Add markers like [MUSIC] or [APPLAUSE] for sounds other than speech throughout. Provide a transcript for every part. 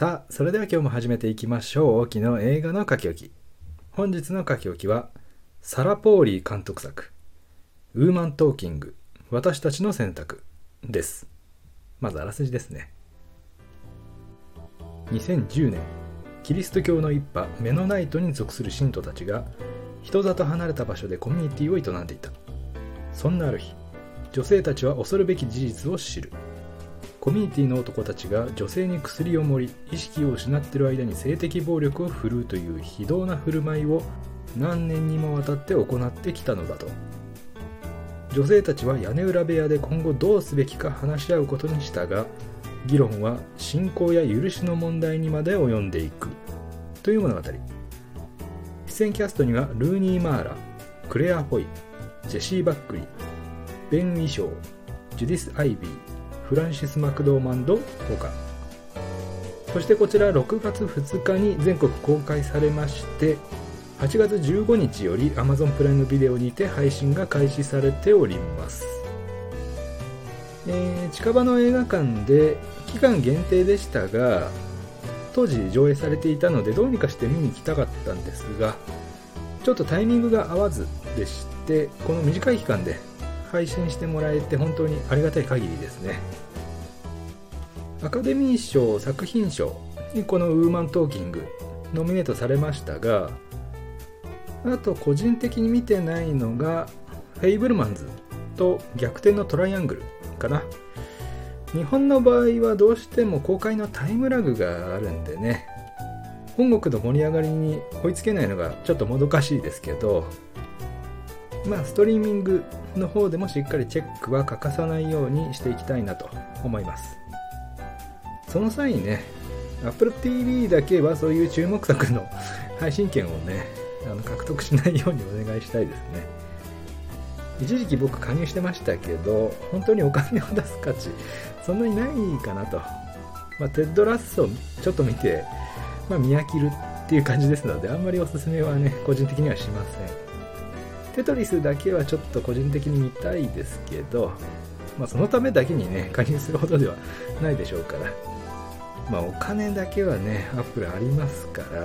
さあそれでは今日も始めていきましょう。沖の映画の書き置き。本日の書き置きはサラ・ポーリー監督作「ウーマントーキング私たちの選択」です。まずあらすじですね。2010年キリスト教の一派メノナイトに属する信徒たちが人里離れた場所でコミュニティを営んでいた。そんなある日女性たちは恐るべき事実を知る。コミュニティの男たちが女性に薬を盛り意識を失っている間に性的暴力を振るうという非道な振る舞いを何年にもわたって行ってきたのだと。女性たちは屋根裏部屋で今後どうすべきか話し合うことにしたが議論は信仰や許しの問題にまで及んでいく。という物語。出演キャストにはルーニー・マーラクレア・ホイジェシー・バックリベン・ウィショージュディス・アイビーフランシス・マクドーマンド他そしてこちら6月2日に全国公開されまして8月15日より Amazon プライムビデオにて配信が開始されております、えー、近場の映画館で期間限定でしたが当時上映されていたのでどうにかして見に行きたかったんですがちょっとタイミングが合わずでしてこの短い期間で配信してもらえて本当にありがたい限りですね。アカデミー賞作品賞にこのウーマントーキングノミネートされましたがあと個人的に見てないのがフェイブルマンズと逆転のトライアングルかな。日本の場合はどうしても公開のタイムラグがあるんでね。本国の盛り上がりに追いつけないのがちょっともどかしいですけどまあストリーミングの方でもしっかりチェックは欠かさないようにしていきたいなと思います。その際にね Apple TV だけはそういう注目作の [LAUGHS] 配信権をねあの獲得しないようにお願いしたいですね。一時期僕加入してましたけど本当にお金を出す価値そんなにないかなと、まあ、テッドラッソちょっと見て、まあ、見飽きるっていう感じですのであんまりおすすめはね個人的にはしません。テトリスだけはちょっと個人的に見たいですけど、まあ、そのためだけにね、加入するほどではないでしょうから。まあ、お金だけはね、アップルありますから、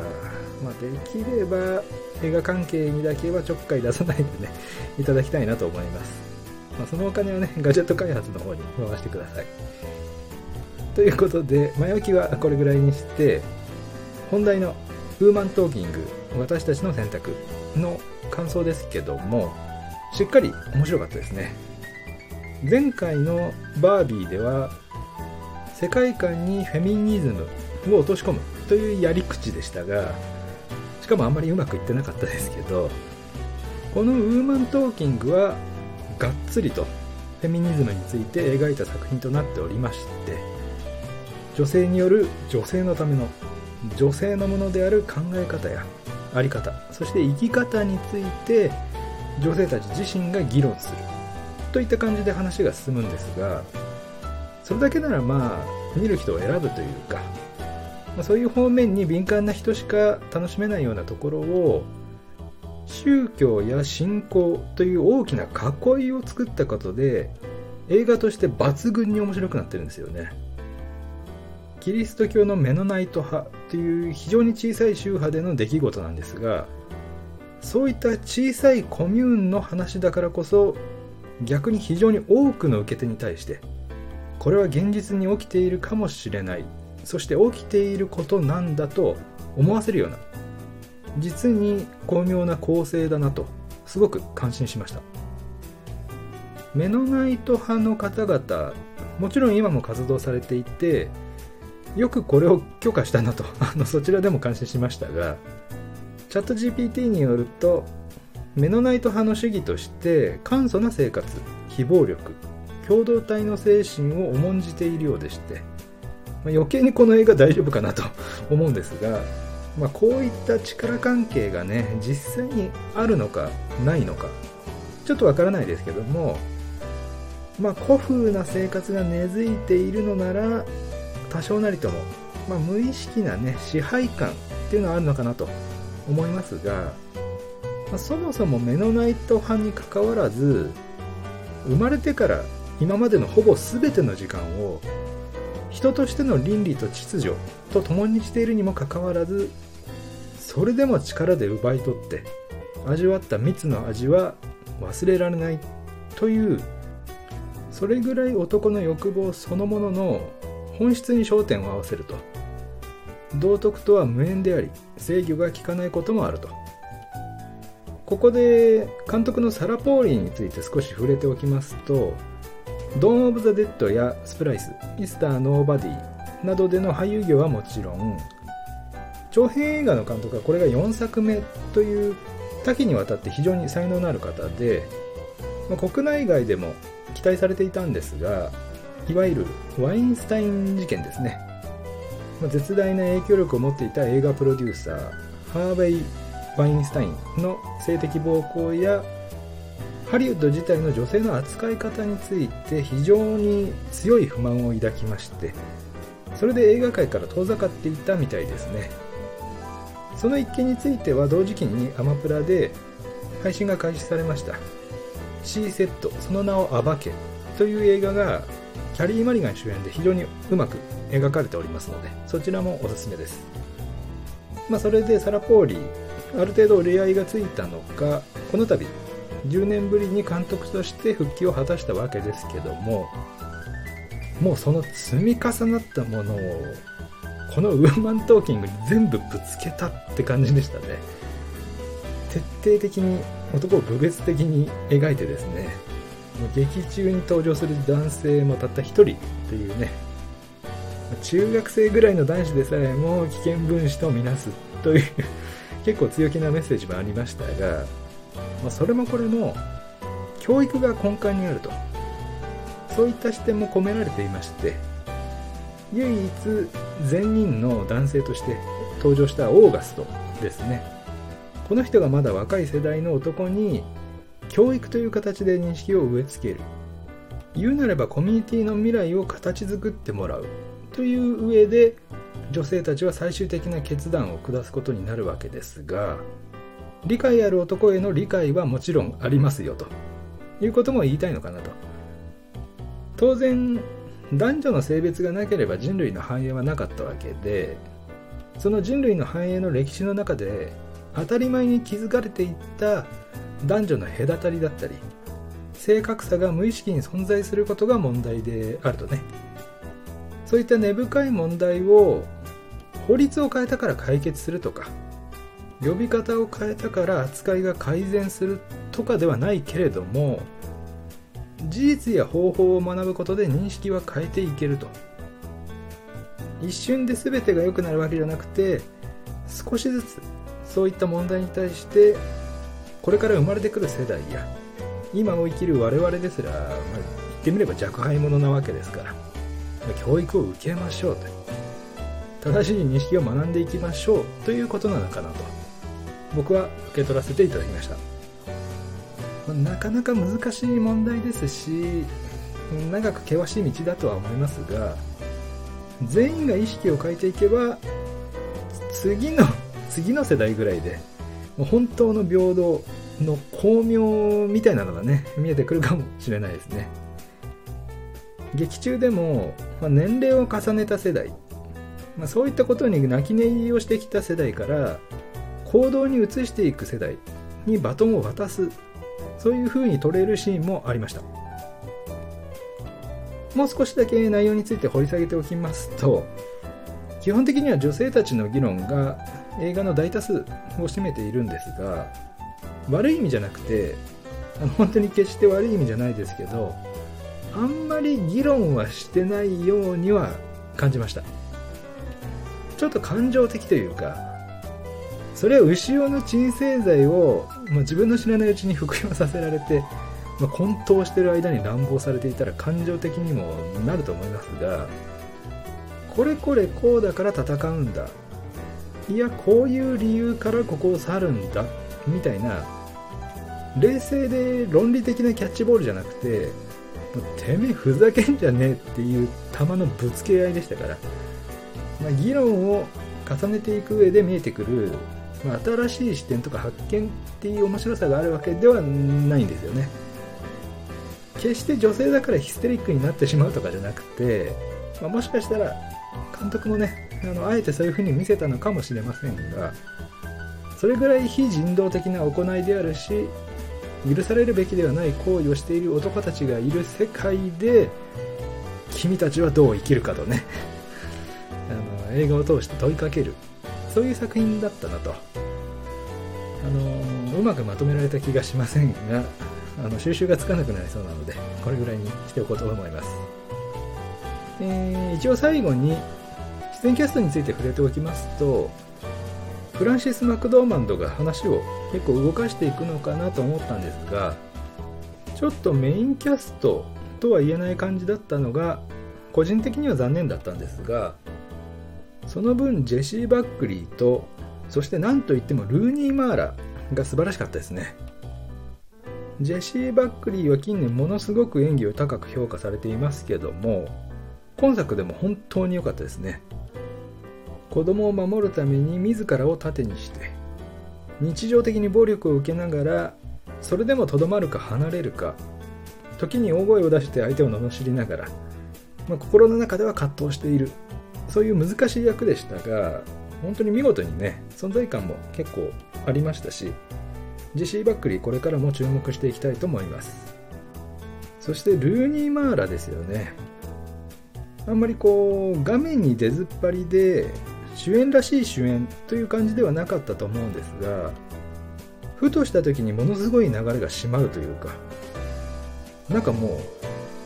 まあ、できれば映画関係にだけはちょっかい出さないでね、いただきたいなと思います。まあ、そのお金はね、ガジェット開発の方に回してください。ということで、前置きはこれぐらいにして、本題のウーマントーキング、私たちの選択の感想ですけども、しっかり面白かったですね。前回のバービーでは、世界観にフェミニズムを落とし込むというやり口でしたが、しかもあんまりうまくいってなかったですけど、このウーマントーキングはがっつりとフェミニズムについて描いた作品となっておりまして、女性による女性のための女性のものである考え方やあり方そして生き方について女性たち自身が議論する。といった感じで話が進むんですがそれだけならまあ見る人を選ぶというか、まあ、そういう方面に敏感な人しか楽しめないようなところを宗教や信仰という大きな囲いを作ったことで映画として抜群に面白くなってるんですよね。キリスト教のメノナイト派という非常に小さい宗派での出来事なんですがそういった小さいコミューンの話だからこそ逆に非常に多くの受け手に対してこれは現実に起きているかもしれない。そして起きていることなんだと思わせるような実に巧妙な構成だなとすごく感心しました。メノナイト派の方々もちろん今も活動されていてよくこれを許可したなとあのそちらでも感心しましたがチャット GPT によるとメノナイト派の主義として簡素な生活非暴力共同体の精神を重んじているようでして、まあ、余計にこの映画大丈夫かなと [LAUGHS] 思うんですが、まあ、こういった力関係がね実際にあるのかないのかちょっとわからないですけどもまあ古風な生活が根付いているのなら多少なりとも、まあ、無意識なね支配感っていうのはあるのかなと思いますが、まあ、そもそもメノナイト派にかかわらず生まれてから今までのほぼ全ての時間を人としての倫理と秩序と共にしているにもかかわらずそれでも力で奪い取って味わった蜜の味は忘れられないというそれぐらい男の欲望そのものの本質に焦点を合わせると。道徳とは無縁であり制御が効かないこともあると。ここで監督のサラ・ポーリーについて少し触れておきますとドーン・オブ・ザ・デッドやスプライス、ミスター・ノーバディなどでの俳優業はもちろん長編映画の監督はこれが4作目という多岐にわたって非常に才能のある方で、まあ、国内外でも期待されていたんですがいわゆるワインスタイン事件ですね、まあ、絶大な影響力を持っていた映画プロデューサーハーベイ・ワインスタインの性的暴行やハリウッド自体の女性の扱い方について非常に強い不満を抱きましてそれで映画界から遠ざかっていたみたいですね。その一件については同時期にアマプラで配信が開始されました。C セットその名を暴けという映画がキャリー・マリガン主演で非常にうまく描かれておりますのでそちらもおすすめです。まあそれでサラ・ポーリーある程度折り合いがついたのかこの度10年ぶりに監督として復帰を果たしたわけですけどももうその積み重なったものをこのウーマントーキングに全部ぶつけたって感じでしたね。徹底的に男を部別的に描いてですね劇中に登場する男性もたった一人というね中学生ぐらいの男子でさえも危険分子とみなすという結構強気なメッセージもありましたがまあ、それもこれも教育が根幹にあると。そういった視点も込められていまして唯一善人の男性として登場したオーガストですね。この人がまだ若い世代の男に教育という形で認識を植え付ける。言うなればコミュニティの未来を形作ってもらう。という上で女性たちは最終的な決断を下すことになるわけですが理解ある男への理解はもちろんありますよと。いうことも言いたいのかなと。当然男女の性別がなければ人類の繁栄はなかったわけでその人類の繁栄の歴史の中で当たり前に築かれていった男女の隔たりだったり性格差が無意識に存在することが問題であるとね。そういった根深い問題を法律を変えたから解決するとか呼び方を変えたから扱いが改善するとかではないけれども事実や方法を学ぶことで認識は変えていけると。一瞬で全てが良くなるわけじゃなくて少しずつそういった問題に対してこれから生まれてくる世代や今を生きる我々ですら、まあ、言ってみれば若輩者なわけですから教育を受けましょうと。正しい認識を学んでいきましょうということなのかなと。僕は受け取らせていただきました、なかなか難しい問題ですし長く険しい道だとは思いますが全員が意識を変えていけば次の [LAUGHS] 次の世代ぐらいでもう本当の平等の巧妙みたいなのがね見えてくるかもしれないですね。劇中でも、まあ、年齢を重ねた世代、まあ、そういったことに泣き寝入りをしてきた世代から行動に移していく世代にバトンを渡す。そういう風に取れるシーンもありました。もう少しだけ内容について掘り下げておきますと基本的には女性たちの議論が映画の大多数を占めているんですが悪い意味じゃなくてあの本当に決して悪い意味じゃないですけどあんまり議論はしてないようには感じました。ちょっと感情的というかそれは牛用の鎮静剤を、まあ、自分の知らないうちに服用させられて、まあ、混沌してる間に乱暴されていたら感情的にもなると思いますがこれこれこうだから戦うんだ。いやこういう理由からここを去るんだ。みたいな冷静で論理的なキャッチボールじゃなくててめえふざけんじゃねえっていう球のぶつけ合いでしたから、まあ、議論を重ねていく上で見えてくるまあ、新しい視点とか発見っていう面白さがあるわけではないんですよね。決して女性だからヒステリックになってしまうとかじゃなくてまあ、もしかしたら監督もねあのあえてそういう風に見せたのかもしれませんがそれぐらい非人道的な行いであるし許されるべきではない行為をしている男たちがいる世界で君たちはどう生きるかとね。[LAUGHS] あの映画を通して問いかける。そういう作品だったなと。あのうまくまとめられた気がしませんがあの収集がつかなくなりそうなのでこれぐらいにしておこうと思います、えー、一応最後に出演キャストについて触れておきますとフランシス・マクドーマンドが話を結構動かしていくのかなと思ったんですがちょっとメインキャストとは言えない感じだったのが個人的には残念だったんですがその分ジェシー・バックリーとそして何といってもルーニー・マーラが素晴らしかったですね。ジェシー・バックリーは近年ものすごく演技を高く評価されていますけども今作でも本当に良かったですね。子供を守るために自らを盾にして日常的に暴力を受けながらそれでもとどまるか離れるか時に大声を出して相手を罵りながら、まあ、心の中では葛藤している。そういう難しい役でしたが本当に見事にね存在感も結構ありましたしジェシー・バックリーこれからも注目していきたいと思います。そしてルーニー・マーラですよね。あんまりこう画面に出ずっぱりで主演らしい主演という感じではなかったと思うんですがふとした時にものすごい流れが締まるというかなんかもう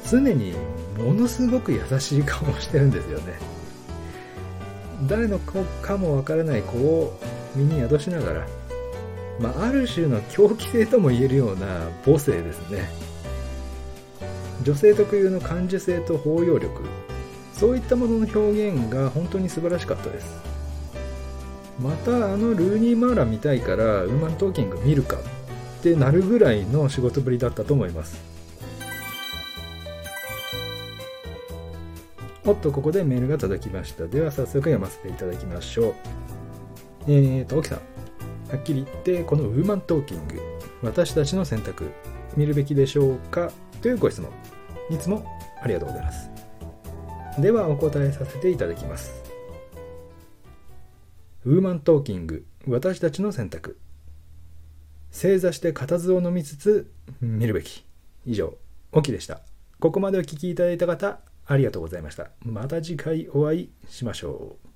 常にものすごく優しい顔をしてるんですよね。誰の子かもわからない子を身に宿しながらまあ、ある種の狂気性とも言えるような母性ですね。女性特有の感受性と包容力。そういったものの表現が本当に素晴らしかったです。またあのルーニー・マーラ見たいからウーマントーキング見るかってなるぐらいの仕事ぶりだったと思います。おっとここでメールが届きました。では早速読ませていただきましょう。えーと沖さん。はっきり言ってこのウーマントーキング私たちの選択見るべきでしょうか？というご質問。いつもありがとうございます。ではお答えさせていただきます。ウーマントーキング私たちの選択。正座して固唾を飲みつつ見るべき。以上オキでした。ここまでお聴きいただいた方ありがとうございました。また次回お会いしましょう。